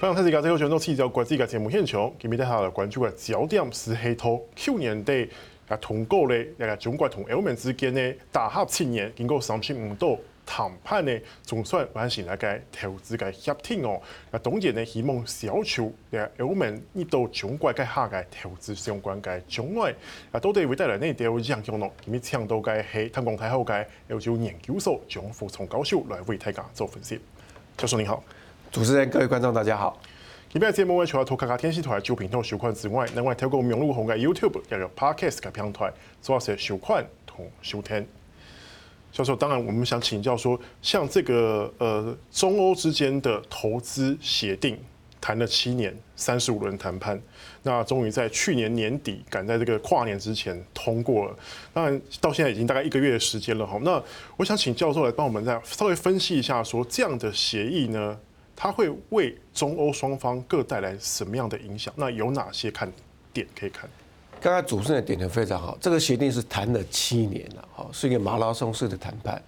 欢迎大家收看《七条国际》嘅节目现场，今日带下来关注嘅焦点是喺度去年底啊通过咧，一个中国同欧盟之间嘅大合七年经过三十五度谈判咧，总算完成一个投资嘅协定哦。啊，当然咧希望消除诶欧盟呢度中国嘅下嘅投资相关嘅障碍。啊，到底会带来呢条影响咯？今日请到嘅系香港大学嘅欧洲研究所张富聪教授来为大家做分析。教授你好。主持人、各位观众，大家好。今日节目除了透过卡卡电视台收频道收看之外，另外透过网络红嘅 YouTube 也有 Podcast 嘅平台，主要是收看同收听。教授，当然我们想请教说，像这个呃中欧之间的投资协定谈了七年，三十五轮谈判，那终于在去年年底赶在这个跨年之前通过了。当然到现在已经大概一个月的时间了哈。那我想请教授来帮我们再稍微分析一下，说这样的协议呢？它会为中欧双方各带来什么样的影响？那有哪些看点可以看？刚才主持人点的非常好，这个协定是谈了七年了，哈，是一个马拉松式的谈判。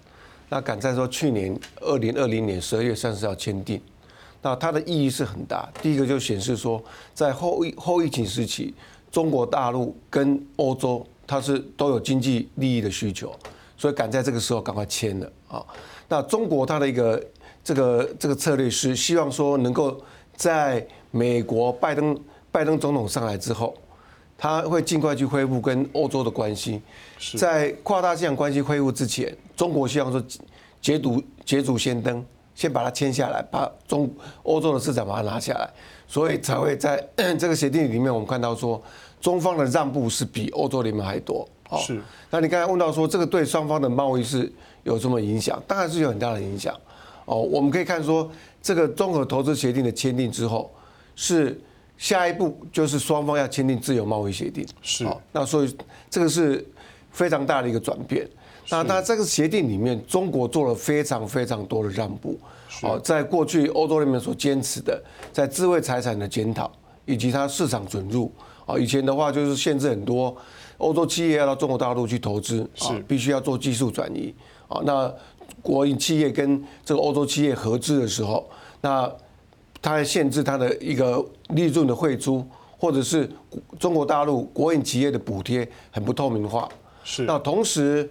那赶在说去年二零二零年十二月三十号签订，那它的意义是很大。第一个就显示说，在后疫后疫情时期，中国大陆跟欧洲它是都有经济利益的需求，所以赶在这个时候赶快签了啊。那中国它的一个。这个这个策略是希望说能够在美国拜登拜登总统上来之后，他会尽快去恢复跟欧洲的关系。在跨大西洋关系恢复之前，中国希望说捷足捷足先登，先把它签下来，把中欧洲的市场把它拿下来，所以才会在 这个协定里面，我们看到说中方的让步是比欧洲联盟还多。是。那你刚才问到说这个对双方的贸易是有什么影响？当然是有很大的影响。哦，我们可以看说，这个综合投资协定的签订之后，是下一步就是双方要签订自由贸易协定。是。那所以这个是非常大的一个转变。那那这个协定里面，中国做了非常非常多的让步。哦，在过去欧洲里面所坚持的，在智慧财产的检讨以及它市场准入。哦，以前的话就是限制很多欧洲企业要到中国大陆去投资，是必须要做技术转移。啊，那。国营企业跟这个欧洲企业合资的时候，那它还限制它的一个利润的汇出，或者是中国大陆国营企业的补贴很不透明化。是。那同时，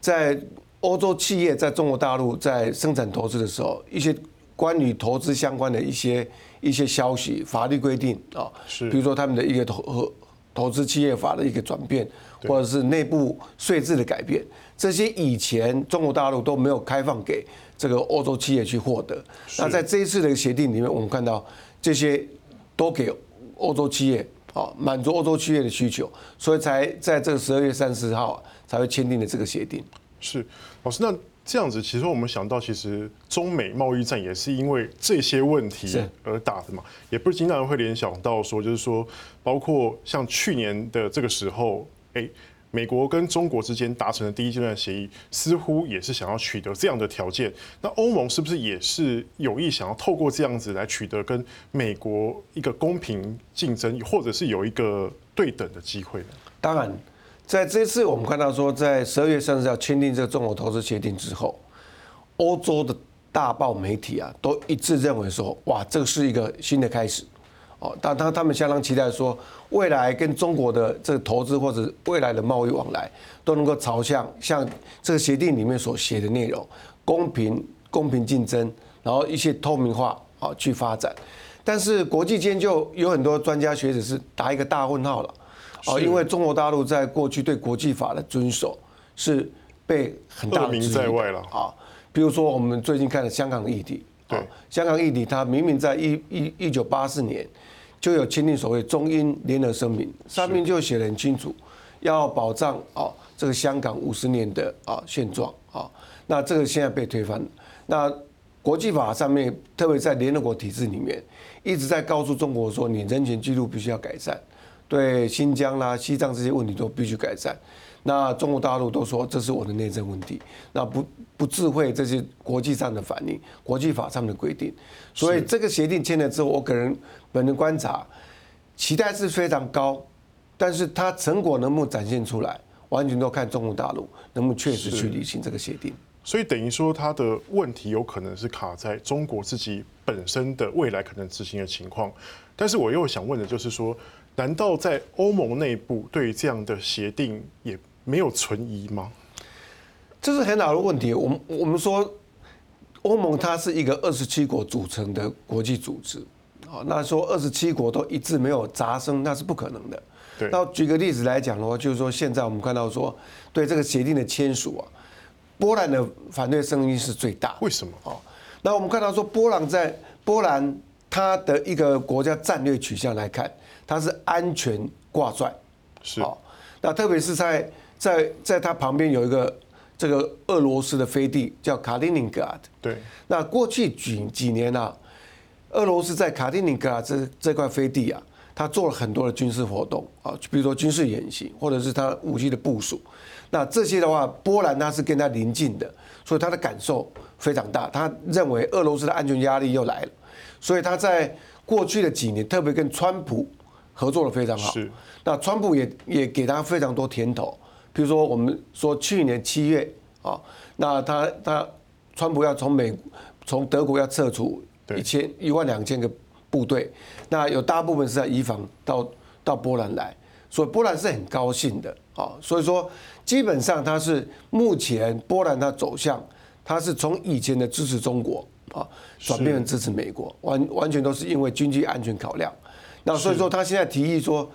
在欧洲企业在中国大陆在生产投资的时候，一些关于投资相关的一些一些消息、法律规定啊，是。比如说他们的一个投投资企业法的一个转变，或者是内部税制的改变。这些以前中国大陆都没有开放给这个欧洲企业去获得。那在这一次的协定里面，我们看到这些都给欧洲企业啊，满足欧洲企业的需求，所以才在这个十二月三十号才会签订的这个协定。是老师，那这样子，其实我们想到，其实中美贸易战也是因为这些问题而打的嘛，也不是经常会联想到说，就是说，包括像去年的这个时候，哎。美国跟中国之间达成的第一阶段协议，似乎也是想要取得这样的条件。那欧盟是不是也是有意想要透过这样子来取得跟美国一个公平竞争，或者是有一个对等的机会呢？当然，在这次我们看到说，在十二月三十号签订这个中国投资协定之后，欧洲的大报媒体啊都一致认为说，哇，这个是一个新的开始。哦，但他他们相当期待说，未来跟中国的这个投资或者未来的贸易往来都能够朝向像这个协定里面所写的内容，公平、公平竞争，然后一些透明化啊去发展。但是国际间就有很多专家学者是打一个大问号了，哦，因为中国大陆在过去对国际法的遵守是被很大的名在外了啊。比如说我们最近看的香港的议题。对，香港议题，它明明在一一一九八四年就有签订所谓中英联合声明，上面就写得很清楚，要保障啊这个香港五十年的啊现状啊，那这个现在被推翻了。那国际法上面，特别在联合国体制里面，一直在告诉中国说，你人权记录必须要改善，对新疆啦、西藏这些问题都必须改善。那中国大陆都说这是我的内政问题，那不不智慧这些国际上的反应，国际法上的规定，所以这个协定签了之后，我个人本人观察，期待是非常高，但是它成果能不能展现出来，完全都看中国大陆能不能确实去履行这个协定。所以等于说，它的问题有可能是卡在中国自己本身的未来可能执行的情况。但是我又想问的就是说，难道在欧盟内部对于这样的协定也没有存疑吗？这是很好的问题。我们我们说，欧盟它是一个二十七国组成的国际组织，啊，那说二十七国都一致没有杂声，那是不可能的。对。那举个例子来讲的话，就是说现在我们看到说，对这个协定的签署啊。波兰的反对声音是最大，为什么？哦，那我们看到说，波兰在波兰它的一个国家战略取向来看，它是安全挂帅，是。那特别是在在在它旁边有一个这个俄罗斯的飞地叫卡丁宁格拉，对。那过去几几年啊，俄罗斯在卡丁宁格拉这这块飞地啊，它做了很多的军事活动啊，比如说军事演习，或者是它武器的部署。那这些的话，波兰它是跟它邻近的，所以他的感受非常大。他认为俄罗斯的安全压力又来了，所以他在过去的几年，特别跟川普合作的非常好。是。那川普也也给他非常多甜头，比如说我们说去年七月啊，那他他川普要从美从德国要撤出一千一万两千个部队，那有大部分是在移防到到波兰来，所以波兰是很高兴的啊。所以说。基本上，它是目前波兰它走向，它是从以前的支持中国啊，转变成支持美国，完完全都是因为经济安全考量。那所以说，他现在提议说，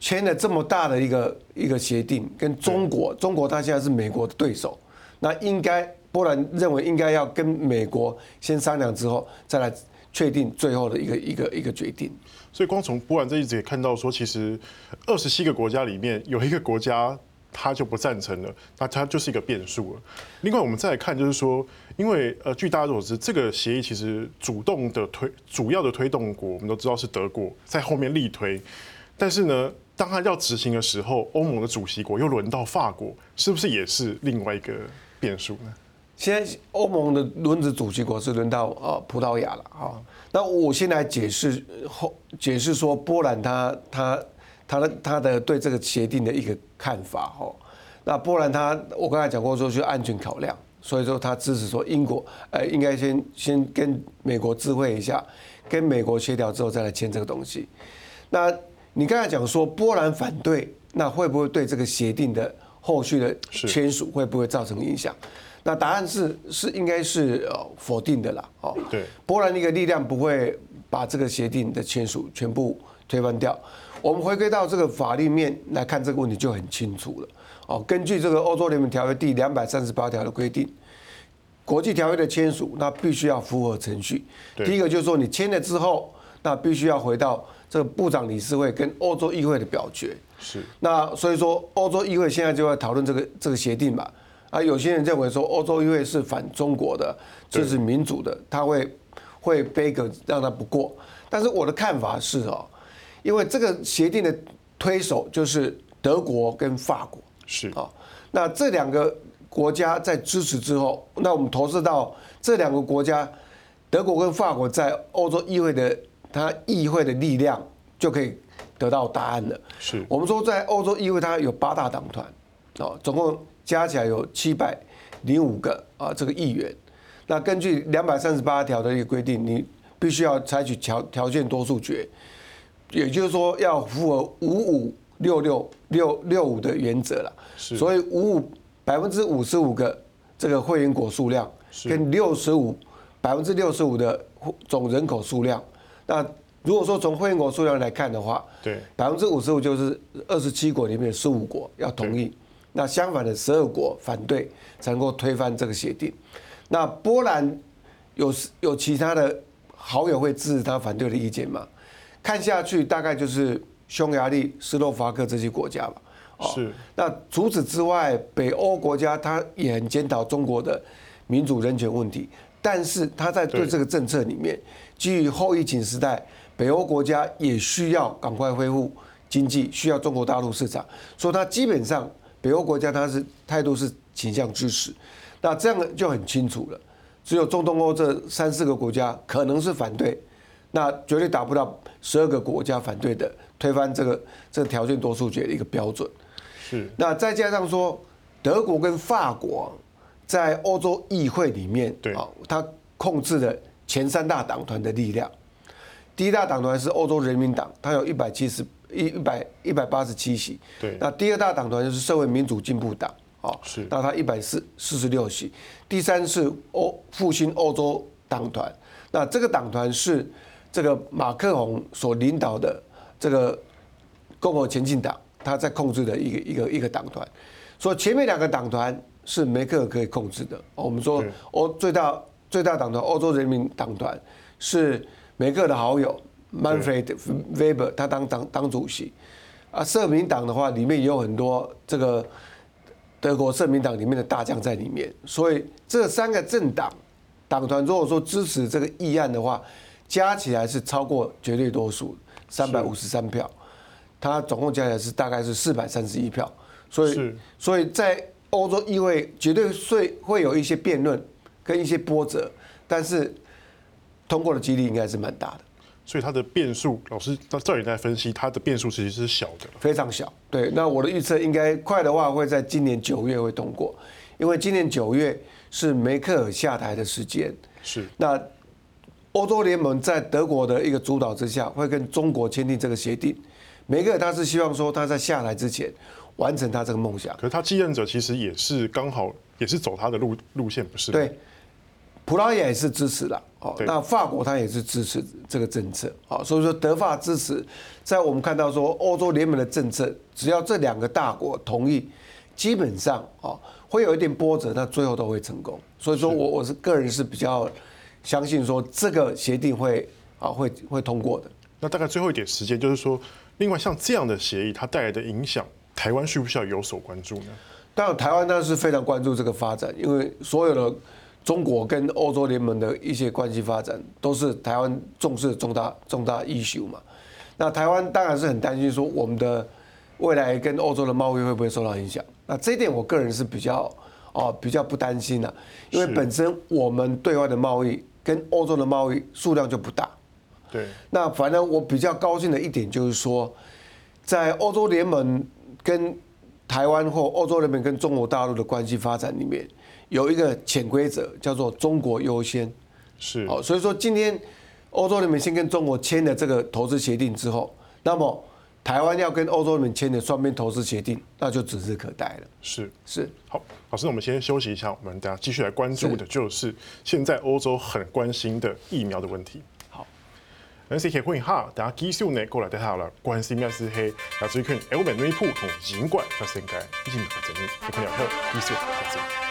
签了这么大的一个一个协定，跟中国，中国它现在是美国的对手，那应该波兰认为应该要跟美国先商量之后，再来确定最后的一个一个一个决定。所以，光从波兰这一节也看到说，其实二十七个国家里面有一个国家。他就不赞成了，那他就是一个变数了。另外，我们再来看，就是说，因为呃，据大家所知，这个协议其实主动的推，主要的推动国，我们都知道是德国在后面力推。但是呢，当他要执行的时候，欧盟的主席国又轮到法国，是不是也是另外一个变数呢？现在欧盟的轮值主席国是轮到呃葡萄牙了啊。那我先来解释后解释说，波兰他他。他的他的对这个协定的一个看法哦，那波兰他我刚才讲过说是安全考量，所以说他支持说英国呃应该先先跟美国知会一下，跟美国协调之后再来签这个东西。那你刚才讲说波兰反对，那会不会对这个协定的后续的签署会不会造成影响？那答案是是应该是呃否定的啦哦。对，波兰一个力量不会把这个协定的签署全部推翻掉。我们回归到这个法律面来看这个问题就很清楚了。哦，根据这个欧洲联盟条约第两百三十八条的规定，国际条约的签署那必须要符合程序。第一个就是说你签了之后，那必须要回到这个部长理事会跟欧洲议会的表决。是。那所以说欧洲议会现在就在讨论这个这个协定嘛。啊，有些人认为说欧洲议会是反中国的，支持民主的，他会会背个让他不过。但是我的看法是哦。因为这个协定的推手就是德国跟法国，是啊，那这两个国家在支持之后，那我们投射到这两个国家，德国跟法国在欧洲议会的它议会的力量就可以得到答案了。是我们说在欧洲议会它有八大党团，哦，总共加起来有七百零五个啊这个议员，那根据两百三十八条的一个规定，你必须要采取条条件多数决。也就是说，要符合五五六六六六五的原则了。是所以五五百分之五十五个这个会员国数量，跟六十五百分之六十五的总人口数量。那如果说从会员国数量来看的话，对，百分之五十五就是二十七国里面十五国要同意，那相反的十二国反对才能够推翻这个协定。那波兰有有其他的好友会支持他反对的意见吗？看下去，大概就是匈牙利、斯洛伐克这些国家吧。是。那除此之外，北欧国家他也很检讨中国的民主人权问题，但是他在对这个政策里面，基于后疫情时代，北欧国家也需要赶快恢复经济，需要中国大陆市场，所以他基本上北欧国家他是态度是倾向支持。那这样就很清楚了，只有中东欧这三四个国家可能是反对。那绝对达不到十二个国家反对的推翻这个这个条件多数决的一个标准。是。那再加上说，德国跟法国在欧洲议会里面，对啊，他控制了前三大党团的力量。第一大党团是欧洲人民党，它有一百七十一一百一百八十七席。对，那第二大党团就是社会民主进步党，哦，是，那它一百四四十六席。第三是欧复兴欧洲党团，那这个党团是这个马克宏所领导的这个共和前进党。他在控制的一个一个一个党团，所以前面两个党团是梅克尔可以控制的。我们说欧最大最大党团欧洲人民党团是梅克的好友 Manfred Weber，，他当党党主席。啊，社民党的话里面也有很多这个德国社民党里面的大将在里面，所以这三个政党党团如果说支持这个议案的话，加起来是超过绝对多数，三百五十三票。他总共加起来是大概是四百三十一票，所以所以在欧洲议会绝对会会有一些辩论跟一些波折，但是通过的几率应该是蛮大的。所以他的变数，老师照照你在分析，他的变数其实是小的，非常小。对，那我的预测应该快的话会在今年九月会通过，因为今年九月是梅克尔下台的时间。是。那欧洲联盟在德国的一个主导之下，会跟中国签订这个协定。梅克尔他是希望说他在下来之前完成他这个梦想，可是他继任者其实也是刚好也是走他的路路线，不是？对，葡萄牙也是支持的哦。那法国它也是支持这个政策啊，所以说德法支持，在我们看到说欧洲联盟的政策，只要这两个大国同意，基本上啊会有一点波折，但最后都会成功。所以说我我是个人是比较相信说这个协定会啊会会通过的。那大概最后一点时间就是说。另外，像这样的协议，它带来的影响，台湾需不需要有所关注呢？当然，台湾当然是非常关注这个发展，因为所有的中国跟欧洲联盟的一些关系发展，都是台湾重视的重大重大 issue 嘛。那台湾当然是很担心说，我们的未来跟欧洲的贸易会不会受到影响？那这一点，我个人是比较哦比较不担心的，因为本身我们对外的贸易跟欧洲的贸易数量就不大。对，那反正我比较高兴的一点就是说，在欧洲联盟跟台湾或欧洲联盟跟中国大陆的关系发展里面，有一个潜规则叫做“中国优先”。是，好，所以说今天欧洲联盟先跟中国签了这个投资协定之后，那么台湾要跟欧洲联盟签的双边投资协定，那就指日可待了。是是，好，老师，我们先休息一下，我们等下继续来关注的就是现在欧洲很关心的疫苗的问题。咱是协会哈，大家继续呢过来睇下了。关心嘅是系，最近欧美内部同新冠发生嘅疫情嘅争议，你可以好继续关注。